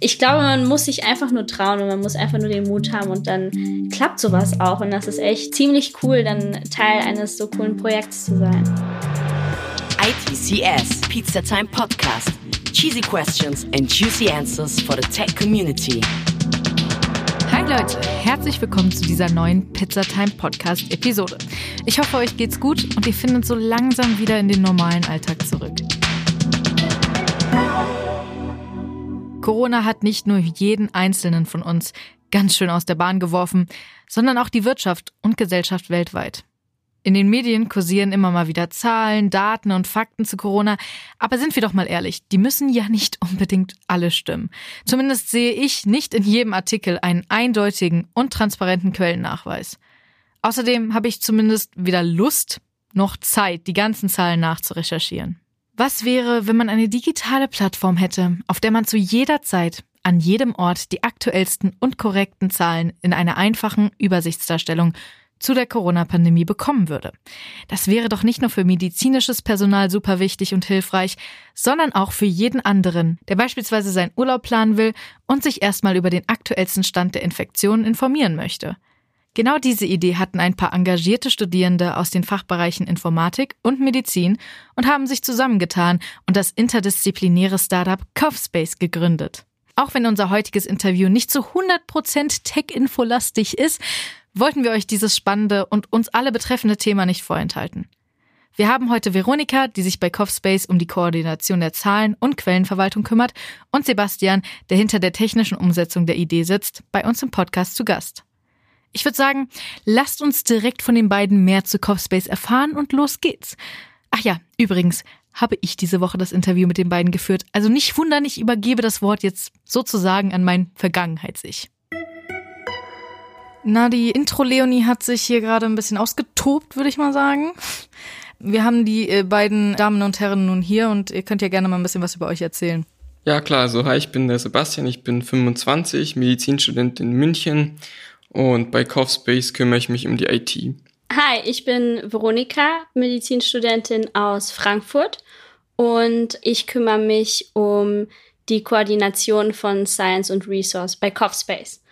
Ich glaube, man muss sich einfach nur trauen und man muss einfach nur den Mut haben und dann klappt sowas auch. Und das ist echt ziemlich cool, dann Teil eines so coolen Projekts zu sein. ITCS Pizza Time Podcast. Cheesy questions and juicy answers for the tech community. Hi Leute, herzlich willkommen zu dieser neuen Pizza Time Podcast Episode. Ich hoffe, euch geht's gut und ihr findet so langsam wieder in den normalen Alltag zurück. Corona hat nicht nur jeden einzelnen von uns ganz schön aus der Bahn geworfen, sondern auch die Wirtschaft und Gesellschaft weltweit. In den Medien kursieren immer mal wieder Zahlen, Daten und Fakten zu Corona, aber sind wir doch mal ehrlich, die müssen ja nicht unbedingt alle stimmen. Zumindest sehe ich nicht in jedem Artikel einen eindeutigen und transparenten Quellennachweis. Außerdem habe ich zumindest weder Lust noch Zeit, die ganzen Zahlen nachzurecherchieren. Was wäre, wenn man eine digitale Plattform hätte, auf der man zu jeder Zeit, an jedem Ort die aktuellsten und korrekten Zahlen in einer einfachen Übersichtsdarstellung zu der Corona-Pandemie bekommen würde. Das wäre doch nicht nur für medizinisches Personal super wichtig und hilfreich, sondern auch für jeden anderen, der beispielsweise seinen Urlaub planen will und sich erstmal über den aktuellsten Stand der Infektionen informieren möchte. Genau diese Idee hatten ein paar engagierte Studierende aus den Fachbereichen Informatik und Medizin und haben sich zusammengetan und das interdisziplinäre Startup CoughSpace gegründet. Auch wenn unser heutiges Interview nicht zu 100% Tech-Info-lastig ist, wollten wir euch dieses spannende und uns alle betreffende Thema nicht vorenthalten. Wir haben heute Veronika, die sich bei CoughSpace um die Koordination der Zahlen und Quellenverwaltung kümmert, und Sebastian, der hinter der technischen Umsetzung der Idee sitzt, bei uns im Podcast zu Gast. Ich würde sagen, lasst uns direkt von den beiden mehr zu Cofspace erfahren und los geht's. Ach ja, übrigens habe ich diese Woche das Interview mit den beiden geführt. Also nicht wundern, ich übergebe das Wort jetzt sozusagen an mein Vergangenheits-Ich. Na, die Intro-Leonie hat sich hier gerade ein bisschen ausgetobt, würde ich mal sagen. Wir haben die äh, beiden Damen und Herren nun hier und ihr könnt ja gerne mal ein bisschen was über euch erzählen. Ja, klar. Also, hi, ich bin der Sebastian, ich bin 25, Medizinstudent in München und bei CoughSpace kümmere ich mich um die IT. Hi, ich bin Veronika, Medizinstudentin aus Frankfurt und ich kümmere mich um die Koordination von Science und Resource bei CoughSpace.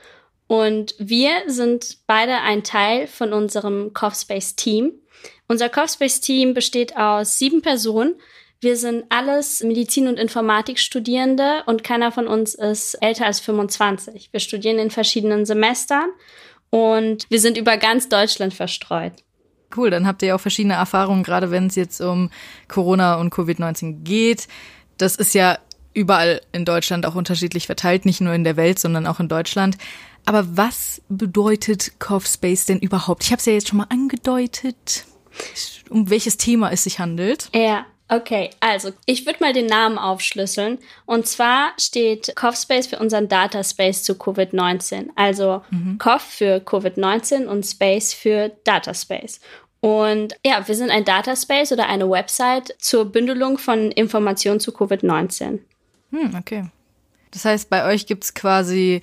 Und wir sind beide ein Teil von unserem CoughSpace-Team. Unser CoughSpace-Team besteht aus sieben Personen. Wir sind alles Medizin- und Informatikstudierende und keiner von uns ist älter als 25. Wir studieren in verschiedenen Semestern und wir sind über ganz Deutschland verstreut. Cool, dann habt ihr ja auch verschiedene Erfahrungen, gerade wenn es jetzt um Corona und Covid-19 geht. Das ist ja überall in Deutschland auch unterschiedlich verteilt, nicht nur in der Welt, sondern auch in Deutschland. Aber was bedeutet Cough Space denn überhaupt? Ich habe es ja jetzt schon mal angedeutet, um welches Thema es sich handelt. Ja, Okay, also ich würde mal den Namen aufschlüsseln. Und zwar steht CoughSpace für unseren Dataspace zu Covid-19. Also mhm. Cough für Covid-19 und Space für Dataspace. Und ja, wir sind ein Dataspace oder eine Website zur Bündelung von Informationen zu Covid-19. Hm, okay. Das heißt, bei euch gibt's quasi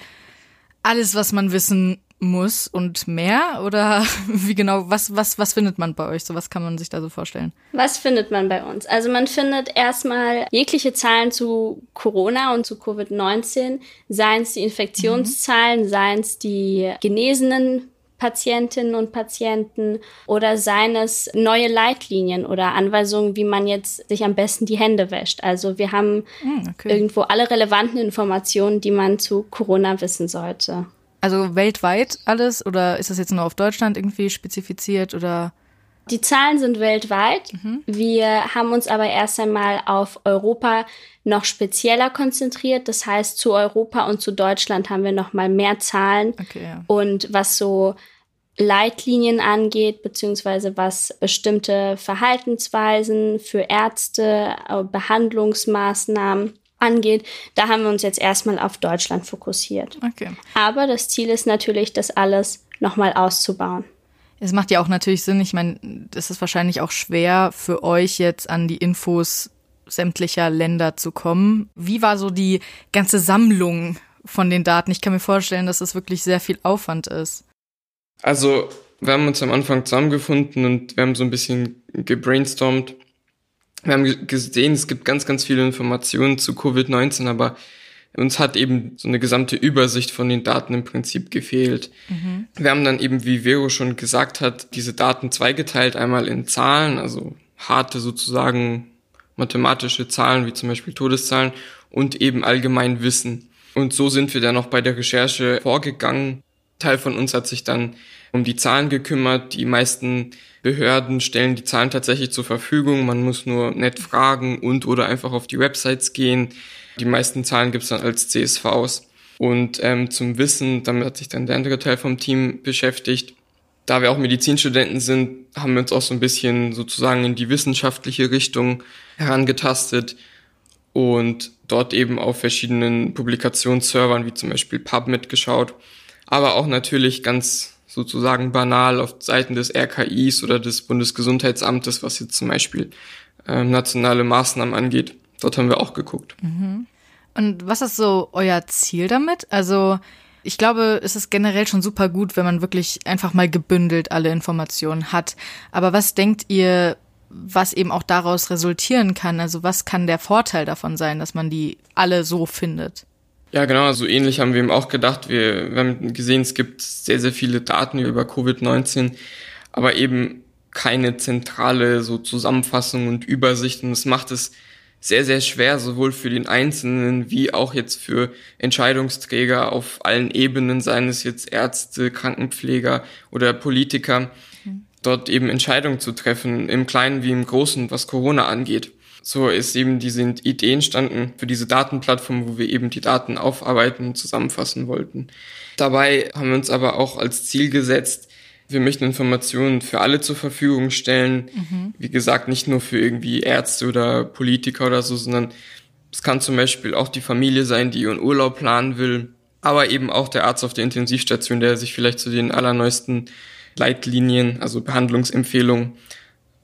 alles, was man wissen muss und mehr? Oder wie genau, was, was, was findet man bei euch? So was kann man sich da so vorstellen? Was findet man bei uns? Also man findet erstmal jegliche Zahlen zu Corona und zu Covid-19, seien es die Infektionszahlen, mhm. seien es die genesenen Patientinnen und Patienten oder seien es neue Leitlinien oder Anweisungen, wie man jetzt sich am besten die Hände wäscht. Also wir haben hm, okay. irgendwo alle relevanten Informationen, die man zu Corona wissen sollte. Also weltweit alles oder ist das jetzt nur auf Deutschland irgendwie spezifiziert oder? Die Zahlen sind weltweit. Mhm. Wir haben uns aber erst einmal auf Europa noch spezieller konzentriert. Das heißt, zu Europa und zu Deutschland haben wir noch mal mehr Zahlen. Okay, ja. Und was so Leitlinien angeht, beziehungsweise was bestimmte Verhaltensweisen für Ärzte, äh, Behandlungsmaßnahmen angeht, da haben wir uns jetzt erstmal auf Deutschland fokussiert. Okay. Aber das Ziel ist natürlich, das alles nochmal auszubauen. Es macht ja auch natürlich Sinn. Ich meine, das ist wahrscheinlich auch schwer für euch jetzt an die Infos sämtlicher Länder zu kommen. Wie war so die ganze Sammlung von den Daten? Ich kann mir vorstellen, dass es das wirklich sehr viel Aufwand ist. Also, wir haben uns am Anfang zusammengefunden und wir haben so ein bisschen gebrainstormt, Wir haben gesehen, es gibt ganz, ganz viele Informationen zu Covid-19, aber uns hat eben so eine gesamte Übersicht von den Daten im Prinzip gefehlt. Mhm. Wir haben dann eben, wie Vero schon gesagt hat, diese Daten zweigeteilt, einmal in Zahlen, also harte sozusagen mathematische Zahlen, wie zum Beispiel Todeszahlen, und eben allgemein Wissen. Und so sind wir dann auch bei der Recherche vorgegangen. Teil von uns hat sich dann um die Zahlen gekümmert. Die meisten Behörden stellen die Zahlen tatsächlich zur Verfügung. Man muss nur nett fragen und oder einfach auf die Websites gehen. Die meisten Zahlen gibt's dann als CSVs. Und ähm, zum Wissen, damit hat sich dann der andere Teil vom Team beschäftigt. Da wir auch Medizinstudenten sind, haben wir uns auch so ein bisschen sozusagen in die wissenschaftliche Richtung herangetastet und dort eben auf verschiedenen Publikationsservern wie zum Beispiel PubMed geschaut, aber auch natürlich ganz sozusagen banal auf Seiten des RKIs oder des Bundesgesundheitsamtes, was jetzt zum Beispiel äh, nationale Maßnahmen angeht. Dort haben wir auch geguckt. Mhm. Und was ist so euer Ziel damit? Also ich glaube, es ist generell schon super gut, wenn man wirklich einfach mal gebündelt alle Informationen hat. Aber was denkt ihr, was eben auch daraus resultieren kann? Also was kann der Vorteil davon sein, dass man die alle so findet? Ja, genau, also ähnlich haben wir eben auch gedacht. Wir, wir haben gesehen, es gibt sehr, sehr viele Daten über Covid-19, aber eben keine zentrale so Zusammenfassung und Übersicht und es macht es sehr, sehr schwer, sowohl für den Einzelnen wie auch jetzt für Entscheidungsträger auf allen Ebenen, seien es jetzt Ärzte, Krankenpfleger oder Politiker, mhm. dort eben Entscheidungen zu treffen, im Kleinen wie im Großen, was Corona angeht. So ist eben diese Idee entstanden für diese Datenplattform, wo wir eben die Daten aufarbeiten und zusammenfassen wollten. Dabei haben wir uns aber auch als Ziel gesetzt, wir möchten Informationen für alle zur Verfügung stellen. Mhm. Wie gesagt, nicht nur für irgendwie Ärzte oder Politiker oder so, sondern es kann zum Beispiel auch die Familie sein, die ihren Urlaub planen will, aber eben auch der Arzt auf der Intensivstation, der sich vielleicht zu den allerneuesten Leitlinien, also Behandlungsempfehlungen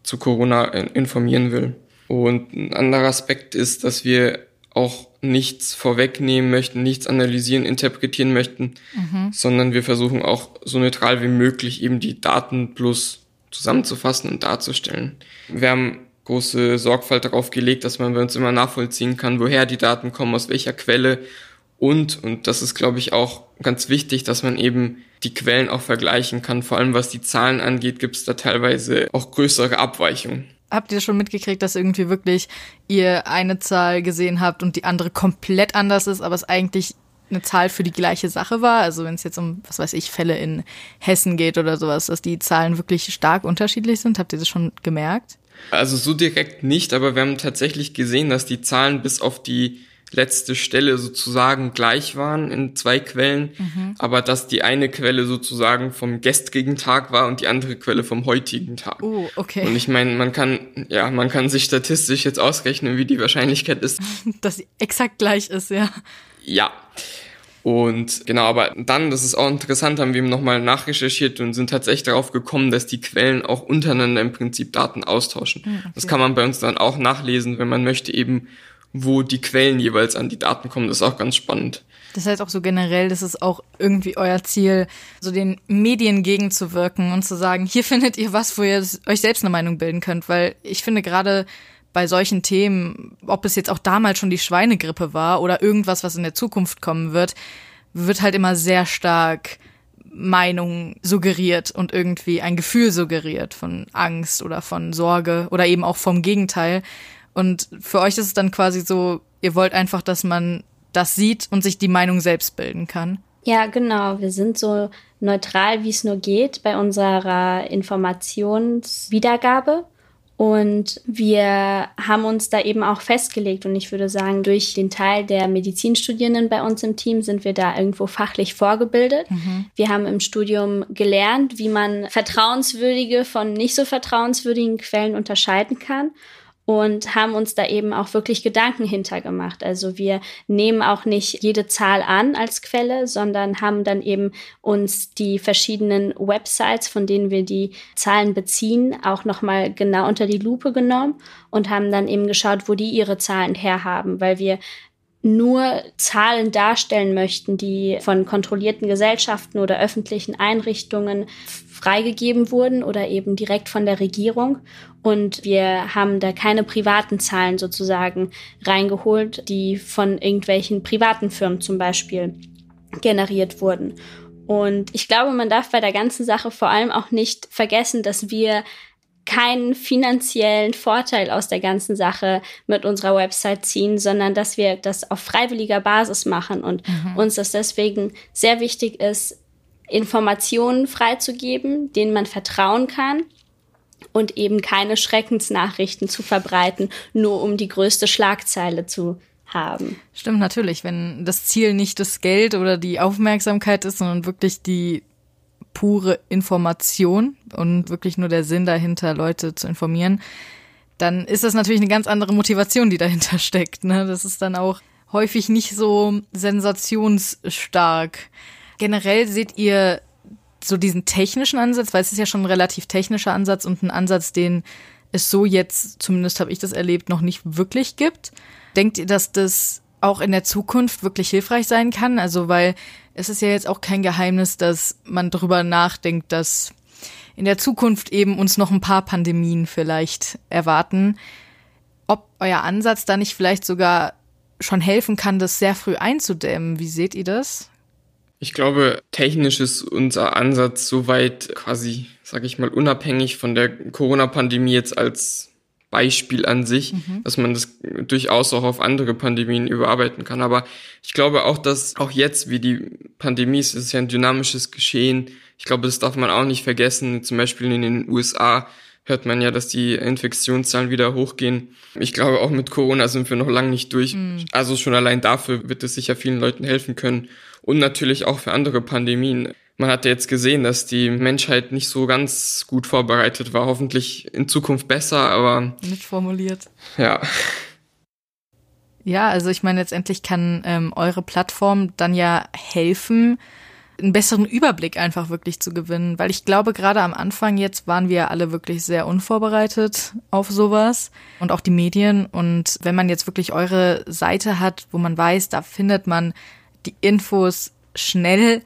zu Corona informieren will. Und ein anderer Aspekt ist, dass wir auch nichts vorwegnehmen möchten, nichts analysieren, interpretieren möchten, mhm. sondern wir versuchen auch so neutral wie möglich eben die Daten plus zusammenzufassen und darzustellen. Wir haben große Sorgfalt darauf gelegt, dass man bei uns immer nachvollziehen kann, woher die Daten kommen, aus welcher Quelle und, und das ist, glaube ich, auch ganz wichtig, dass man eben die Quellen auch vergleichen kann. Vor allem was die Zahlen angeht, gibt es da teilweise auch größere Abweichungen habt ihr schon mitgekriegt, dass irgendwie wirklich ihr eine Zahl gesehen habt und die andere komplett anders ist, aber es eigentlich eine Zahl für die gleiche Sache war? Also wenn es jetzt um, was weiß ich, Fälle in Hessen geht oder sowas, dass die Zahlen wirklich stark unterschiedlich sind? Habt ihr das schon gemerkt? Also so direkt nicht, aber wir haben tatsächlich gesehen, dass die Zahlen bis auf die letzte Stelle sozusagen gleich waren in zwei Quellen, mhm. aber dass die eine Quelle sozusagen vom gestrigen Tag war und die andere Quelle vom heutigen Tag. Oh, okay. Und ich meine, man kann, ja, man kann sich statistisch jetzt ausrechnen, wie die Wahrscheinlichkeit ist. dass sie exakt gleich ist, ja. Ja. Und genau, aber dann, das ist auch interessant, haben wir eben nochmal nachrecherchiert und sind tatsächlich darauf gekommen, dass die Quellen auch untereinander im Prinzip Daten austauschen. Hm, okay. Das kann man bei uns dann auch nachlesen, wenn man möchte, eben wo die Quellen jeweils an die Daten kommen. Das ist auch ganz spannend. Das heißt auch so generell, das ist auch irgendwie euer Ziel, so den Medien gegenzuwirken und zu sagen, hier findet ihr was, wo ihr euch selbst eine Meinung bilden könnt. Weil ich finde gerade bei solchen Themen, ob es jetzt auch damals schon die Schweinegrippe war oder irgendwas, was in der Zukunft kommen wird, wird halt immer sehr stark Meinung suggeriert und irgendwie ein Gefühl suggeriert von Angst oder von Sorge oder eben auch vom Gegenteil. Und für euch ist es dann quasi so, ihr wollt einfach, dass man das sieht und sich die Meinung selbst bilden kann. Ja, genau. Wir sind so neutral, wie es nur geht bei unserer Informationswiedergabe. Und wir haben uns da eben auch festgelegt. Und ich würde sagen, durch den Teil der Medizinstudierenden bei uns im Team sind wir da irgendwo fachlich vorgebildet. Mhm. Wir haben im Studium gelernt, wie man vertrauenswürdige von nicht so vertrauenswürdigen Quellen unterscheiden kann und haben uns da eben auch wirklich Gedanken hintergemacht. Also wir nehmen auch nicht jede Zahl an als Quelle, sondern haben dann eben uns die verschiedenen Websites, von denen wir die Zahlen beziehen, auch nochmal genau unter die Lupe genommen und haben dann eben geschaut, wo die ihre Zahlen herhaben, weil wir nur Zahlen darstellen möchten, die von kontrollierten Gesellschaften oder öffentlichen Einrichtungen freigegeben wurden oder eben direkt von der Regierung. Und wir haben da keine privaten Zahlen sozusagen reingeholt, die von irgendwelchen privaten Firmen zum Beispiel generiert wurden. Und ich glaube, man darf bei der ganzen Sache vor allem auch nicht vergessen, dass wir keinen finanziellen Vorteil aus der ganzen Sache mit unserer Website ziehen, sondern dass wir das auf freiwilliger Basis machen und mhm. uns das deswegen sehr wichtig ist, Informationen freizugeben, denen man vertrauen kann und eben keine Schreckensnachrichten zu verbreiten, nur um die größte Schlagzeile zu haben. Stimmt natürlich, wenn das Ziel nicht das Geld oder die Aufmerksamkeit ist, sondern wirklich die pure Information und wirklich nur der Sinn dahinter, Leute zu informieren, dann ist das natürlich eine ganz andere Motivation, die dahinter steckt. Ne? Das ist dann auch häufig nicht so sensationsstark. Generell seht ihr so diesen technischen Ansatz, weil es ist ja schon ein relativ technischer Ansatz und ein Ansatz, den es so jetzt, zumindest habe ich das erlebt, noch nicht wirklich gibt. Denkt ihr, dass das auch in der Zukunft wirklich hilfreich sein kann? Also, weil es ist ja jetzt auch kein Geheimnis, dass man darüber nachdenkt, dass in der Zukunft eben uns noch ein paar Pandemien vielleicht erwarten. Ob euer Ansatz da nicht vielleicht sogar schon helfen kann, das sehr früh einzudämmen. Wie seht ihr das? Ich glaube, technisch ist unser Ansatz soweit quasi, sag ich mal, unabhängig von der Corona-Pandemie jetzt als Beispiel an sich, mhm. dass man das durchaus auch auf andere Pandemien überarbeiten kann. Aber ich glaube auch, dass auch jetzt, wie die Pandemie ist, ist ja ein dynamisches Geschehen. Ich glaube, das darf man auch nicht vergessen. Zum Beispiel in den USA hört man ja, dass die Infektionszahlen wieder hochgehen. Ich glaube, auch mit Corona sind wir noch lange nicht durch. Mhm. Also schon allein dafür wird es sicher vielen Leuten helfen können. Und natürlich auch für andere Pandemien man hat ja jetzt gesehen, dass die Menschheit nicht so ganz gut vorbereitet war. Hoffentlich in Zukunft besser, aber. Nicht formuliert. Ja. Ja, also ich meine, letztendlich kann ähm, eure Plattform dann ja helfen, einen besseren Überblick einfach wirklich zu gewinnen. Weil ich glaube, gerade am Anfang jetzt waren wir alle wirklich sehr unvorbereitet auf sowas und auch die Medien. Und wenn man jetzt wirklich eure Seite hat, wo man weiß, da findet man die Infos schnell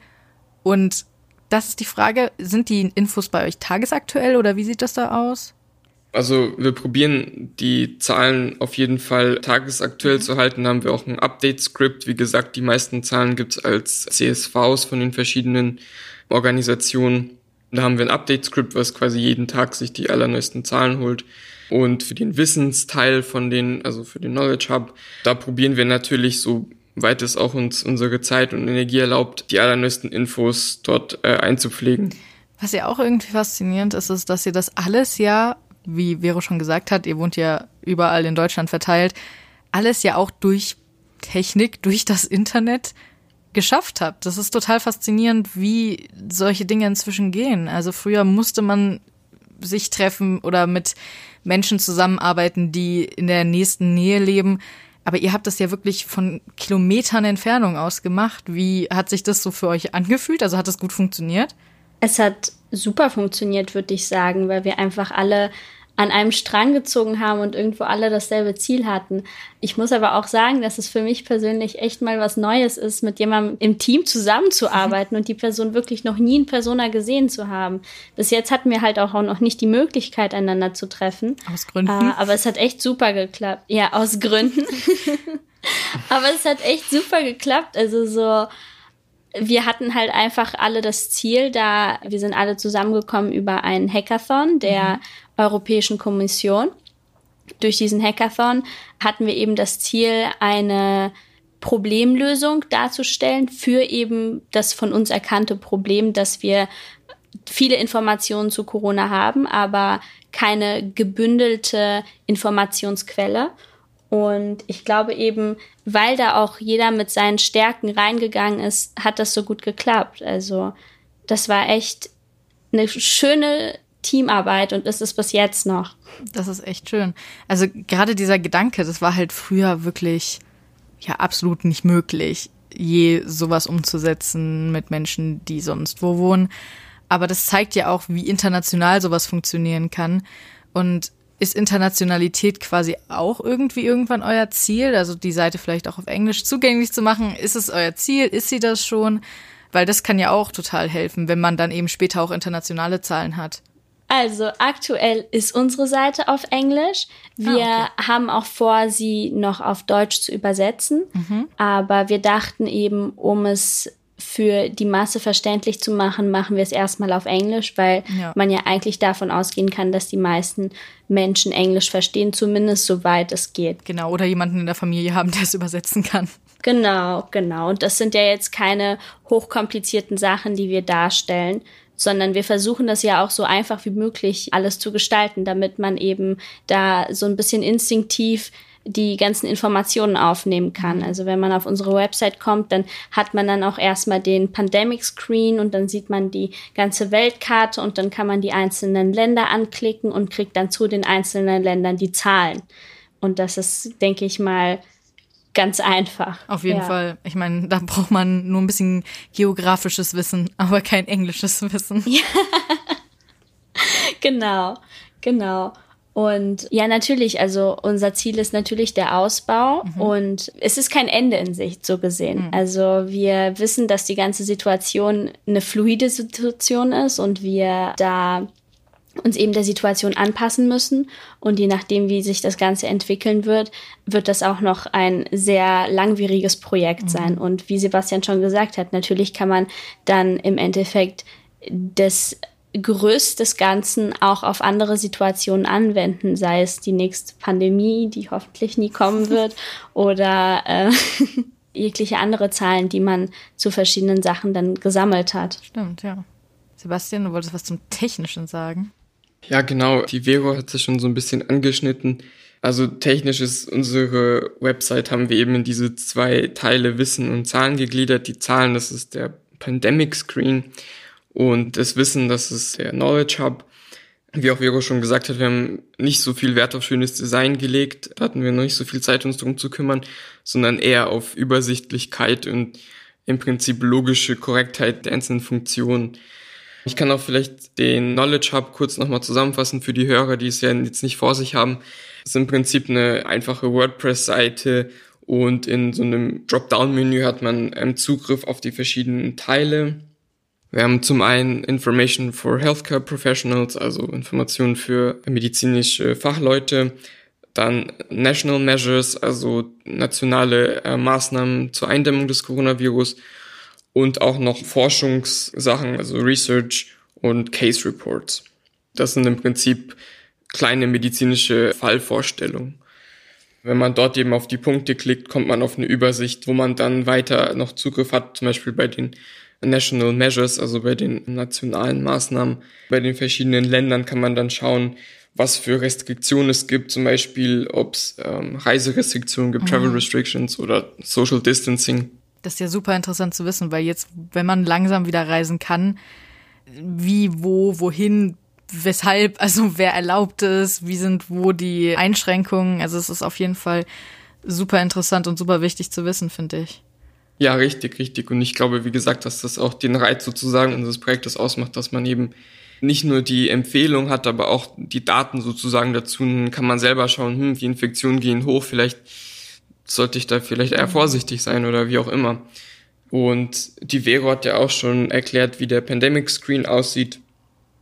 und das ist die Frage, sind die Infos bei euch tagesaktuell oder wie sieht das da aus? Also wir probieren die Zahlen auf jeden Fall tagesaktuell mhm. zu halten. Da haben wir auch ein Update-Script. Wie gesagt, die meisten Zahlen gibt's als CSVs von den verschiedenen Organisationen. Da haben wir ein Update-Script, was quasi jeden Tag sich die allerneuesten Zahlen holt. Und für den Wissensteil von den, also für den Knowledge Hub, da probieren wir natürlich so weit es auch uns unsere Zeit und Energie erlaubt, die allerneuesten Infos dort äh, einzupflegen. Was ja auch irgendwie faszinierend ist, ist, dass ihr das alles ja, wie Vero schon gesagt hat, ihr wohnt ja überall in Deutschland verteilt, alles ja auch durch Technik, durch das Internet geschafft habt. Das ist total faszinierend, wie solche Dinge inzwischen gehen. Also früher musste man sich treffen oder mit Menschen zusammenarbeiten, die in der nächsten Nähe leben. Aber ihr habt das ja wirklich von Kilometern Entfernung aus gemacht. Wie hat sich das so für euch angefühlt? Also hat das gut funktioniert? Es hat super funktioniert, würde ich sagen, weil wir einfach alle an einem Strang gezogen haben und irgendwo alle dasselbe Ziel hatten. Ich muss aber auch sagen, dass es für mich persönlich echt mal was Neues ist, mit jemandem im Team zusammenzuarbeiten und die Person wirklich noch nie in Persona gesehen zu haben. Bis jetzt hatten wir halt auch noch nicht die Möglichkeit, einander zu treffen. Aus Gründen. Uh, aber es hat echt super geklappt. Ja, aus Gründen. aber es hat echt super geklappt. Also so, wir hatten halt einfach alle das Ziel, da wir sind alle zusammengekommen über einen Hackathon, der mhm. Europäischen Kommission. Durch diesen Hackathon hatten wir eben das Ziel, eine Problemlösung darzustellen für eben das von uns erkannte Problem, dass wir viele Informationen zu Corona haben, aber keine gebündelte Informationsquelle. Und ich glaube eben, weil da auch jeder mit seinen Stärken reingegangen ist, hat das so gut geklappt. Also das war echt eine schöne Teamarbeit und ist es bis jetzt noch. Das ist echt schön. Also gerade dieser Gedanke, das war halt früher wirklich ja absolut nicht möglich, je sowas umzusetzen mit Menschen, die sonst wo wohnen. Aber das zeigt ja auch, wie international sowas funktionieren kann. Und Ist Internationalität quasi auch irgendwie irgendwann euer Ziel? Also die Seite vielleicht auch auf Englisch zugänglich zu machen? Ist es euer Ziel? Ist sie das schon? Weil das kann ja auch total helfen, wenn man dann eben später auch internationale Zahlen hat. Also aktuell ist unsere Seite auf Englisch. Wir ah, okay. haben auch vor, sie noch auf Deutsch zu übersetzen. Mhm. Aber wir dachten eben, um es für die Masse verständlich zu machen, machen wir es erstmal auf Englisch, weil ja. man ja eigentlich davon ausgehen kann, dass die meisten Menschen Englisch verstehen, zumindest soweit es geht. Genau, oder jemanden in der Familie haben, der es übersetzen kann. Genau, genau. Und das sind ja jetzt keine hochkomplizierten Sachen, die wir darstellen, sondern wir versuchen das ja auch so einfach wie möglich alles zu gestalten, damit man eben da so ein bisschen instinktiv die ganzen Informationen aufnehmen kann. Mhm. Also wenn man auf unsere Website kommt, dann hat man dann auch erstmal den Pandemic Screen und dann sieht man die ganze Weltkarte und dann kann man die einzelnen Länder anklicken und kriegt dann zu den einzelnen Ländern die Zahlen. Und das ist, denke ich mal, ganz einfach. Auf jeden ja. Fall. Ich meine, da braucht man nur ein bisschen geografisches Wissen, aber kein englisches Wissen. Ja. genau, genau. Und ja, natürlich, also unser Ziel ist natürlich der Ausbau mhm. und es ist kein Ende in Sicht, so gesehen. Mhm. Also wir wissen, dass die ganze Situation eine fluide Situation ist und wir da uns eben der Situation anpassen müssen. Und je nachdem, wie sich das Ganze entwickeln wird, wird das auch noch ein sehr langwieriges Projekt mhm. sein. Und wie Sebastian schon gesagt hat, natürlich kann man dann im Endeffekt das Gerüst des Ganzen auch auf andere Situationen anwenden, sei es die nächste Pandemie, die hoffentlich nie kommen wird, oder äh, jegliche andere Zahlen, die man zu verschiedenen Sachen dann gesammelt hat. Stimmt, ja. Sebastian, du wolltest was zum Technischen sagen? Ja, genau. Die Vero hat sich schon so ein bisschen angeschnitten. Also technisch ist unsere Website, haben wir eben in diese zwei Teile Wissen und Zahlen gegliedert. Die Zahlen, das ist der Pandemic Screen und das Wissen, das ist der Knowledge Hub. Wie auch Vero schon gesagt hat, wir haben nicht so viel Wert auf schönes Design gelegt. Da hatten wir noch nicht so viel Zeit, uns drum zu kümmern, sondern eher auf Übersichtlichkeit und im Prinzip logische Korrektheit der einzelnen Funktionen. Ich kann auch vielleicht den Knowledge Hub kurz nochmal zusammenfassen für die Hörer, die es ja jetzt nicht vor sich haben. Es ist im Prinzip eine einfache WordPress-Seite und in so einem Dropdown-Menü hat man ähm, Zugriff auf die verschiedenen Teile. Wir haben zum einen Information for Healthcare Professionals, also Informationen für medizinische Fachleute, dann National Measures, also nationale äh, Maßnahmen zur Eindämmung des Coronavirus und auch noch Forschungssachen, also Research und Case Reports. Das sind im Prinzip kleine medizinische Fallvorstellungen. Wenn man dort eben auf die Punkte klickt, kommt man auf eine Übersicht, wo man dann weiter noch Zugriff hat, zum Beispiel bei den National Measures, also bei den nationalen Maßnahmen. Bei den verschiedenen Ländern kann man dann schauen, was für Restriktionen es gibt, zum Beispiel ob es ähm, Reiserestriktionen gibt, mhm. Travel Restrictions oder Social Distancing. Das ist ja super interessant zu wissen, weil jetzt, wenn man langsam wieder reisen kann, wie, wo, wohin, weshalb, also wer erlaubt es, wie sind wo die Einschränkungen. Also es ist auf jeden Fall super interessant und super wichtig zu wissen, finde ich. Ja, richtig, richtig. Und ich glaube, wie gesagt, dass das auch den Reiz sozusagen unseres Projektes ausmacht, dass man eben nicht nur die Empfehlung hat, aber auch die Daten sozusagen dazu. Kann man selber schauen, hm, die Infektionen gehen hoch, vielleicht sollte ich da vielleicht eher vorsichtig sein oder wie auch immer. Und die Vero hat ja auch schon erklärt, wie der Pandemic Screen aussieht.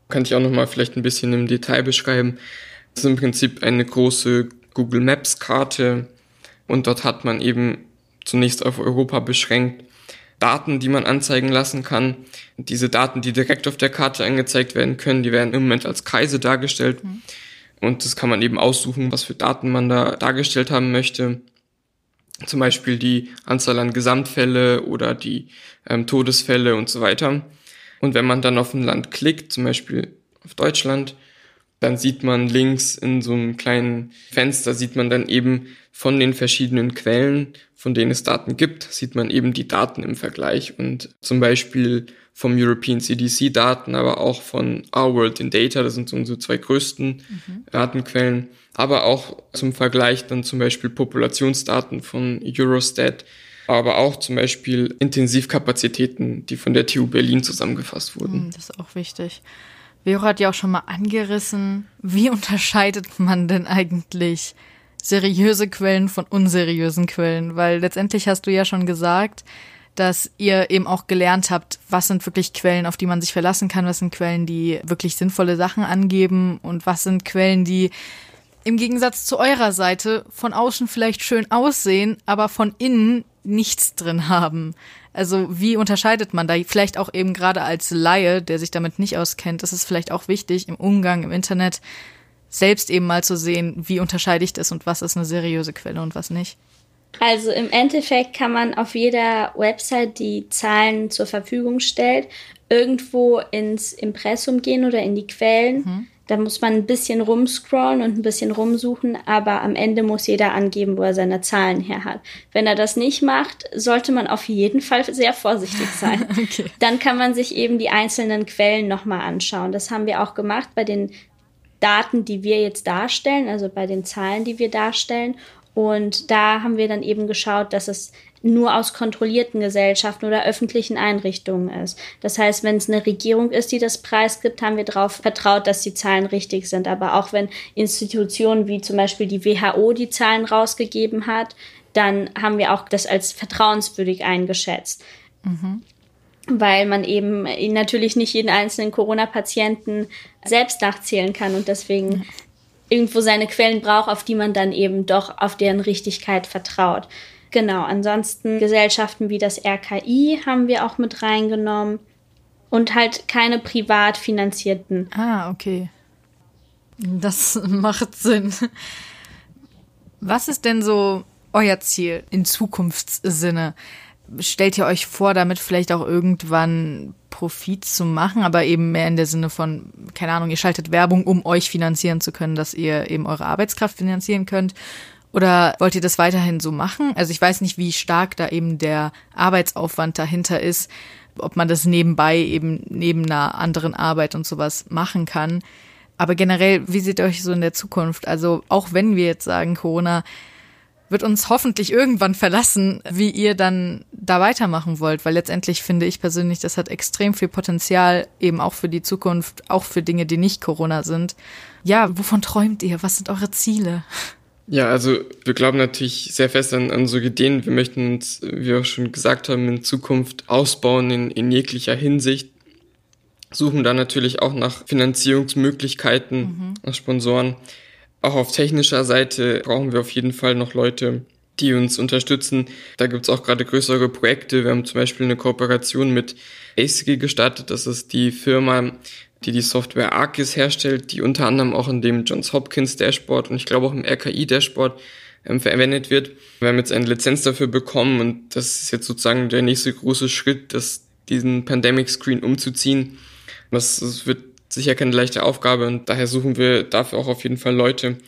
Kann ich auch nochmal vielleicht ein bisschen im Detail beschreiben. Das ist im Prinzip eine große Google Maps Karte und dort hat man eben zunächst auf Europa beschränkt Daten, die man anzeigen lassen kann. Diese Daten, die direkt auf der Karte angezeigt werden können, die werden im Moment als Kreise dargestellt. Mhm. Und das kann man eben aussuchen, was für Daten man da dargestellt haben möchte zum Beispiel die Anzahl an Gesamtfälle oder die ähm, Todesfälle und so weiter. Und wenn man dann auf ein Land klickt, zum Beispiel auf Deutschland, dann sieht man links in so einem kleinen Fenster, sieht man dann eben von den verschiedenen Quellen, von denen es Daten gibt, sieht man eben die Daten im Vergleich. Und zum Beispiel vom European CDC Daten, aber auch von Our World in Data, das sind so unsere zwei größten mhm. Datenquellen, aber auch zum Vergleich dann zum Beispiel Populationsdaten von Eurostat, aber auch zum Beispiel Intensivkapazitäten, die von der TU Berlin zusammengefasst wurden. Hm, das ist auch wichtig. Vero hat ja auch schon mal angerissen, wie unterscheidet man denn eigentlich seriöse Quellen von unseriösen Quellen? Weil letztendlich hast du ja schon gesagt, dass ihr eben auch gelernt habt, was sind wirklich Quellen, auf die man sich verlassen kann, was sind Quellen, die wirklich sinnvolle Sachen angeben und was sind Quellen, die im Gegensatz zu eurer Seite von außen vielleicht schön aussehen, aber von innen nichts drin haben. Also wie unterscheidet man da vielleicht auch eben gerade als Laie, der sich damit nicht auskennt, ist es vielleicht auch wichtig im Umgang im Internet selbst eben mal zu sehen, wie unterscheide ich das und was ist eine seriöse Quelle und was nicht. Also im Endeffekt kann man auf jeder Website, die Zahlen zur Verfügung stellt, irgendwo ins Impressum gehen oder in die Quellen. Mhm. Da muss man ein bisschen rumscrollen und ein bisschen rumsuchen, aber am Ende muss jeder angeben, wo er seine Zahlen her hat. Wenn er das nicht macht, sollte man auf jeden Fall sehr vorsichtig sein. okay. Dann kann man sich eben die einzelnen Quellen nochmal anschauen. Das haben wir auch gemacht bei den Daten, die wir jetzt darstellen, also bei den Zahlen, die wir darstellen. Und da haben wir dann eben geschaut, dass es nur aus kontrollierten Gesellschaften oder öffentlichen Einrichtungen ist. Das heißt, wenn es eine Regierung ist, die das preisgibt, haben wir darauf vertraut, dass die Zahlen richtig sind. Aber auch wenn Institutionen wie zum Beispiel die WHO die Zahlen rausgegeben hat, dann haben wir auch das als vertrauenswürdig eingeschätzt. Mhm. Weil man eben natürlich nicht jeden einzelnen Corona-Patienten selbst nachzählen kann und deswegen irgendwo seine Quellen braucht, auf die man dann eben doch auf deren Richtigkeit vertraut. Genau, ansonsten Gesellschaften wie das RKI haben wir auch mit reingenommen und halt keine privat finanzierten. Ah, okay. Das macht Sinn. Was ist denn so euer Ziel in Zukunftssinne? Stellt ihr euch vor, damit vielleicht auch irgendwann Profit zu machen, aber eben mehr in der Sinne von, keine Ahnung, ihr schaltet Werbung, um euch finanzieren zu können, dass ihr eben eure Arbeitskraft finanzieren könnt? Oder wollt ihr das weiterhin so machen? Also ich weiß nicht, wie stark da eben der Arbeitsaufwand dahinter ist, ob man das nebenbei eben neben einer anderen Arbeit und sowas machen kann. Aber generell, wie seht ihr euch so in der Zukunft? Also auch wenn wir jetzt sagen, Corona wird uns hoffentlich irgendwann verlassen, wie ihr dann da weitermachen wollt, weil letztendlich finde ich persönlich, das hat extrem viel Potenzial, eben auch für die Zukunft, auch für Dinge, die nicht Corona sind. Ja, wovon träumt ihr? Was sind eure Ziele? Ja, also wir glauben natürlich sehr fest an, an so Ideen. Wir möchten uns, wie wir auch schon gesagt haben, in Zukunft ausbauen in, in jeglicher Hinsicht. Suchen da natürlich auch nach Finanzierungsmöglichkeiten, mhm. nach Sponsoren. Auch auf technischer Seite brauchen wir auf jeden Fall noch Leute, die uns unterstützen. Da gibt's auch gerade größere Projekte. Wir haben zum Beispiel eine Kooperation mit ASICI gestartet. Das ist die Firma, die die Software Arcis herstellt, die unter anderem auch in dem Johns Hopkins Dashboard und ich glaube auch im RKI Dashboard ähm, verwendet wird. Wir haben jetzt eine Lizenz dafür bekommen und das ist jetzt sozusagen der nächste große Schritt, das, diesen Pandemic Screen umzuziehen. Das, das wird sicher keine leichte Aufgabe und daher suchen wir dafür auch auf jeden Fall Leute.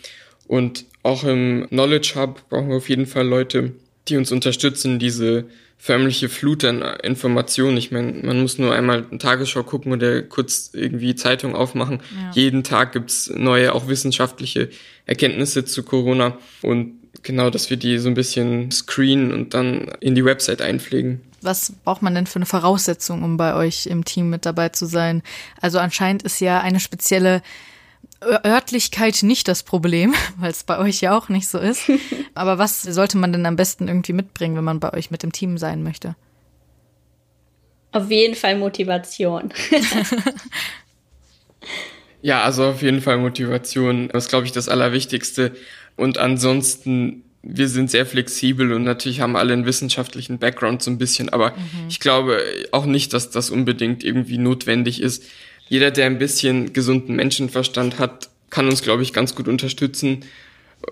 Und auch im Knowledge Hub brauchen wir auf jeden Fall Leute, die uns unterstützen, diese förmliche Flut an Informationen. Ich meine, man muss nur einmal eine Tagesschau gucken oder kurz irgendwie Zeitung aufmachen. Ja. Jeden Tag gibt's neue, auch wissenschaftliche Erkenntnisse zu Corona. Und genau, dass wir die so ein bisschen screenen und dann in die Website einpflegen was braucht man denn für eine Voraussetzung, um bei euch im Team mit dabei zu sein? Also anscheinend ist ja eine spezielle Örtlichkeit nicht das Problem, weil es bei euch ja auch nicht so ist. Aber was sollte man denn am besten irgendwie mitbringen, wenn man bei euch mit dem Team sein möchte? Auf jeden Fall Motivation. ja, also auf jeden Fall Motivation. Das ist, glaube ich, das Allerwichtigste. Und ansonsten wir sind sehr flexibel und natürlich haben alle einen wissenschaftlichen Background so ein bisschen, aber mhm. ich glaube auch nicht, dass das unbedingt irgendwie notwendig ist. Jeder, der ein bisschen gesunden Menschenverstand hat, kann uns, glaube ich, ganz gut unterstützen,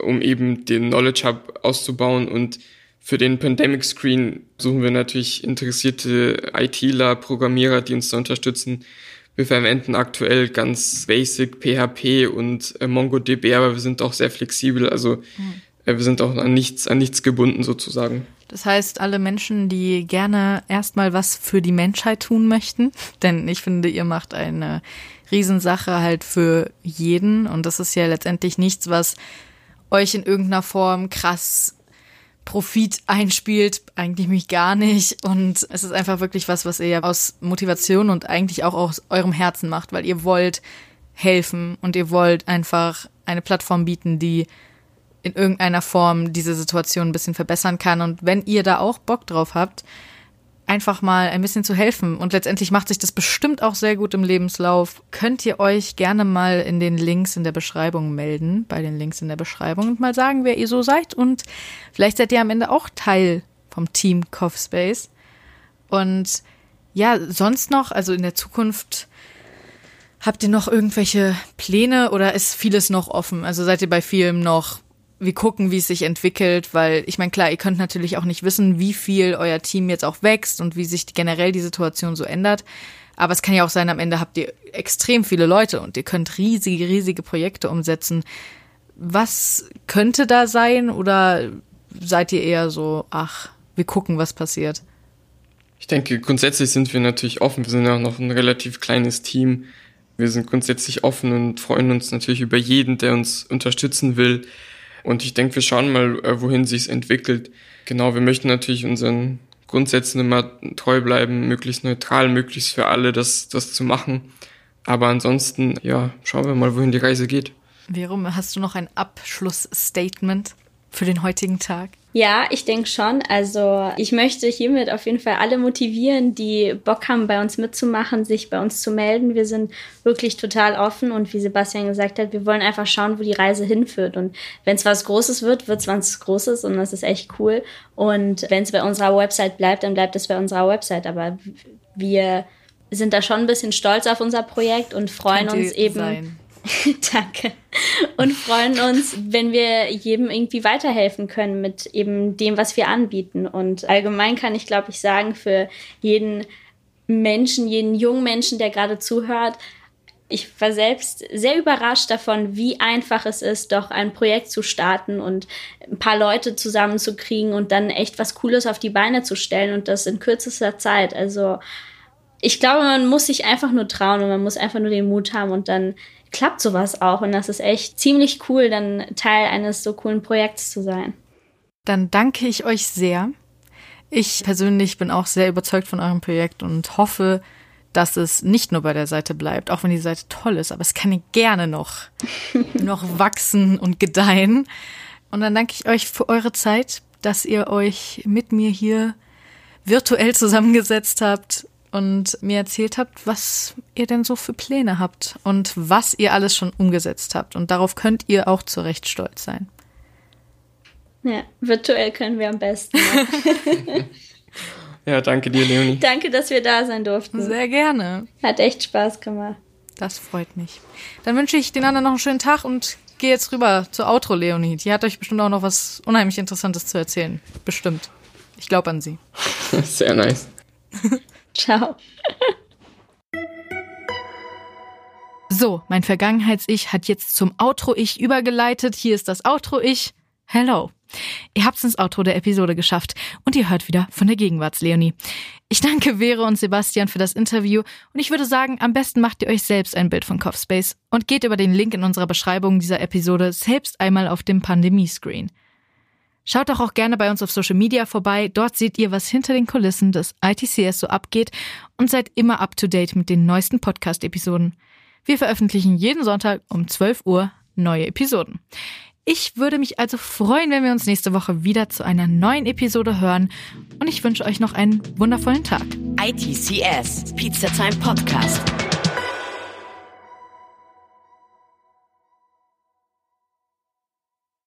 um eben den Knowledge Hub auszubauen und für den Pandemic Screen suchen wir natürlich interessierte ITler, Programmierer, die uns da unterstützen. Wir verwenden aktuell ganz basic PHP und äh, MongoDB, aber wir sind auch sehr flexibel. Also mhm wir sind auch an nichts, an nichts gebunden sozusagen. Das heißt, alle Menschen, die gerne erstmal was für die Menschheit tun möchten, denn ich finde, ihr macht eine Riesensache halt für jeden und das ist ja letztendlich nichts, was euch in irgendeiner Form krass Profit einspielt, eigentlich mich gar nicht. Und es ist einfach wirklich was, was ihr aus Motivation und eigentlich auch aus eurem Herzen macht, weil ihr wollt helfen und ihr wollt einfach eine Plattform bieten, die in irgendeiner Form diese Situation ein bisschen verbessern kann. Und wenn ihr da auch Bock drauf habt, einfach mal ein bisschen zu helfen. Und letztendlich macht sich das bestimmt auch sehr gut im Lebenslauf. Könnt ihr euch gerne mal in den Links in der Beschreibung melden, bei den Links in der Beschreibung und mal sagen, wer ihr so seid. Und vielleicht seid ihr am Ende auch Teil vom Team Coffspace. Und ja, sonst noch, also in der Zukunft, habt ihr noch irgendwelche Pläne oder ist vieles noch offen? Also seid ihr bei vielem noch wir gucken, wie es sich entwickelt, weil ich meine, klar, ihr könnt natürlich auch nicht wissen, wie viel euer Team jetzt auch wächst und wie sich generell die Situation so ändert. Aber es kann ja auch sein, am Ende habt ihr extrem viele Leute und ihr könnt riesige, riesige Projekte umsetzen. Was könnte da sein oder seid ihr eher so, ach, wir gucken, was passiert? Ich denke, grundsätzlich sind wir natürlich offen. Wir sind ja auch noch ein relativ kleines Team. Wir sind grundsätzlich offen und freuen uns natürlich über jeden, der uns unterstützen will. Und ich denke, wir schauen mal, äh, wohin sich's entwickelt. Genau, wir möchten natürlich unseren Grundsätzen immer treu bleiben, möglichst neutral, möglichst für alle das, das zu machen. Aber ansonsten, ja, schauen wir mal, wohin die Reise geht. Warum hast du noch ein Abschlussstatement für den heutigen Tag? Ja, ich denke schon. Also ich möchte hiermit auf jeden Fall alle motivieren, die Bock haben, bei uns mitzumachen, sich bei uns zu melden. Wir sind wirklich total offen und wie Sebastian gesagt hat, wir wollen einfach schauen, wo die Reise hinführt. Und wenn es was Großes wird, wird es was Großes und das ist echt cool. Und wenn es bei unserer Website bleibt, dann bleibt es bei unserer Website. Aber wir sind da schon ein bisschen stolz auf unser Projekt und freuen uns eben. Sein Danke. Und freuen uns, wenn wir jedem irgendwie weiterhelfen können mit eben dem, was wir anbieten. Und allgemein kann ich, glaube ich, sagen, für jeden Menschen, jeden jungen Menschen, der gerade zuhört, ich war selbst sehr überrascht davon, wie einfach es ist, doch ein Projekt zu starten und ein paar Leute zusammenzukriegen und dann echt was Cooles auf die Beine zu stellen und das in kürzester Zeit. Also ich glaube, man muss sich einfach nur trauen und man muss einfach nur den Mut haben und dann klappt sowas auch. Und das ist echt ziemlich cool, dann Teil eines so coolen Projekts zu sein. Dann danke ich euch sehr. Ich persönlich bin auch sehr überzeugt von eurem Projekt und hoffe, dass es nicht nur bei der Seite bleibt, auch wenn die Seite toll ist, aber es kann gerne noch, noch wachsen und gedeihen. Und dann danke ich euch für eure Zeit, dass ihr euch mit mir hier virtuell zusammengesetzt habt und mir erzählt habt, was ihr denn so für Pläne habt und was ihr alles schon umgesetzt habt. Und darauf könnt ihr auch zu Recht stolz sein. Ja, virtuell können wir am besten. ja, danke dir, Leonie. Danke, dass wir da sein durften. Sehr gerne. Hat echt Spaß gemacht. Das freut mich. Dann wünsche ich den anderen noch einen schönen Tag und gehe jetzt rüber zur Outro, Leonie. Die hat euch bestimmt auch noch was unheimlich Interessantes zu erzählen. Bestimmt. Ich glaube an sie. Sehr nice. Ciao. So, mein Vergangenheits-Ich hat jetzt zum Outro-Ich übergeleitet. Hier ist das Outro-Ich. Hello. Ihr habt's ins Outro der Episode geschafft und ihr hört wieder von der Gegenwarts-Leonie. Ich danke Vero und Sebastian für das Interview und ich würde sagen, am besten macht ihr euch selbst ein Bild von Kopfspace und geht über den Link in unserer Beschreibung dieser Episode selbst einmal auf dem Pandemie-Screen. Schaut doch auch gerne bei uns auf Social Media vorbei. Dort seht ihr, was hinter den Kulissen des ITCS so abgeht und seid immer up to date mit den neuesten Podcast-Episoden. Wir veröffentlichen jeden Sonntag um 12 Uhr neue Episoden. Ich würde mich also freuen, wenn wir uns nächste Woche wieder zu einer neuen Episode hören und ich wünsche euch noch einen wundervollen Tag. ITCS, Pizza Time Podcast.